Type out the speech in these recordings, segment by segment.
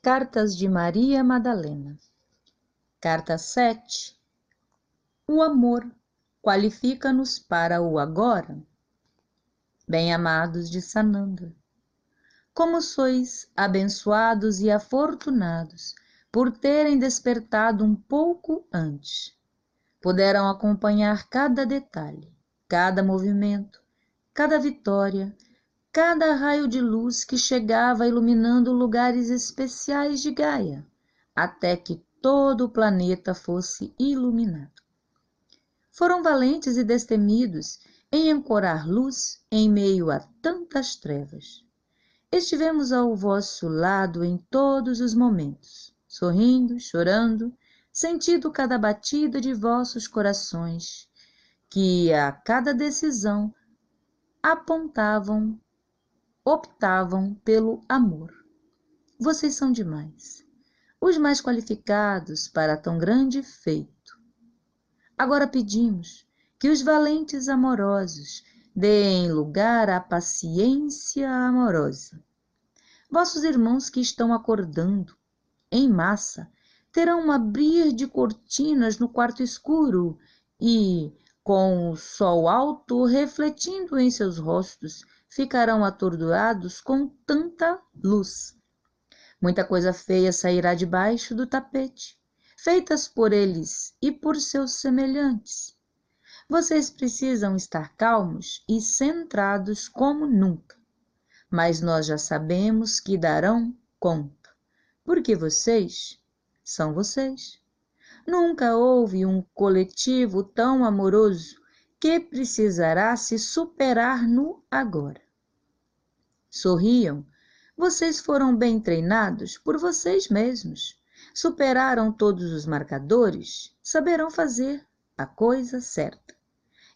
Cartas de Maria Madalena. Carta 7. O amor qualifica-nos para o agora. Bem-amados de Sananda, como sois abençoados e afortunados por terem despertado um pouco antes. Puderam acompanhar cada detalhe, cada movimento, cada vitória, cada raio de luz que chegava iluminando lugares especiais de Gaia, até que todo o planeta fosse iluminado. Foram valentes e destemidos em ancorar luz em meio a tantas trevas. Estivemos ao vosso lado em todos os momentos, sorrindo, chorando, sentindo cada batida de vossos corações, que a cada decisão apontavam optavam pelo amor. Vocês são demais, os mais qualificados para tão grande feito. Agora pedimos que os valentes amorosos deem lugar à paciência amorosa. Vossos irmãos que estão acordando em massa terão um abrir de cortinas no quarto escuro e, com o sol alto refletindo em seus rostos, ficarão atordoados com tanta luz. Muita coisa feia sairá debaixo do tapete, feitas por eles e por seus semelhantes. Vocês precisam estar calmos e centrados como nunca, mas nós já sabemos que darão conta, porque vocês são vocês. Nunca houve um coletivo tão amoroso que precisará se superar no agora. Sorriam, vocês foram bem treinados por vocês mesmos. Superaram todos os marcadores, saberão fazer a coisa certa.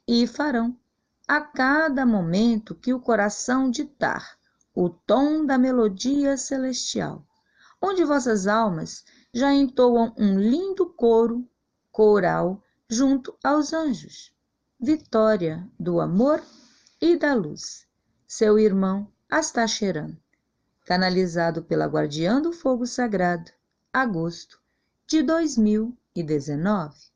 E farão, a cada momento que o coração ditar o tom da melodia celestial, onde vossas almas já entoam um lindo coro coral junto aos anjos vitória do amor e da luz. Seu irmão Astacheran, canalizado pela Guardiã do Fogo Sagrado, agosto de 2019.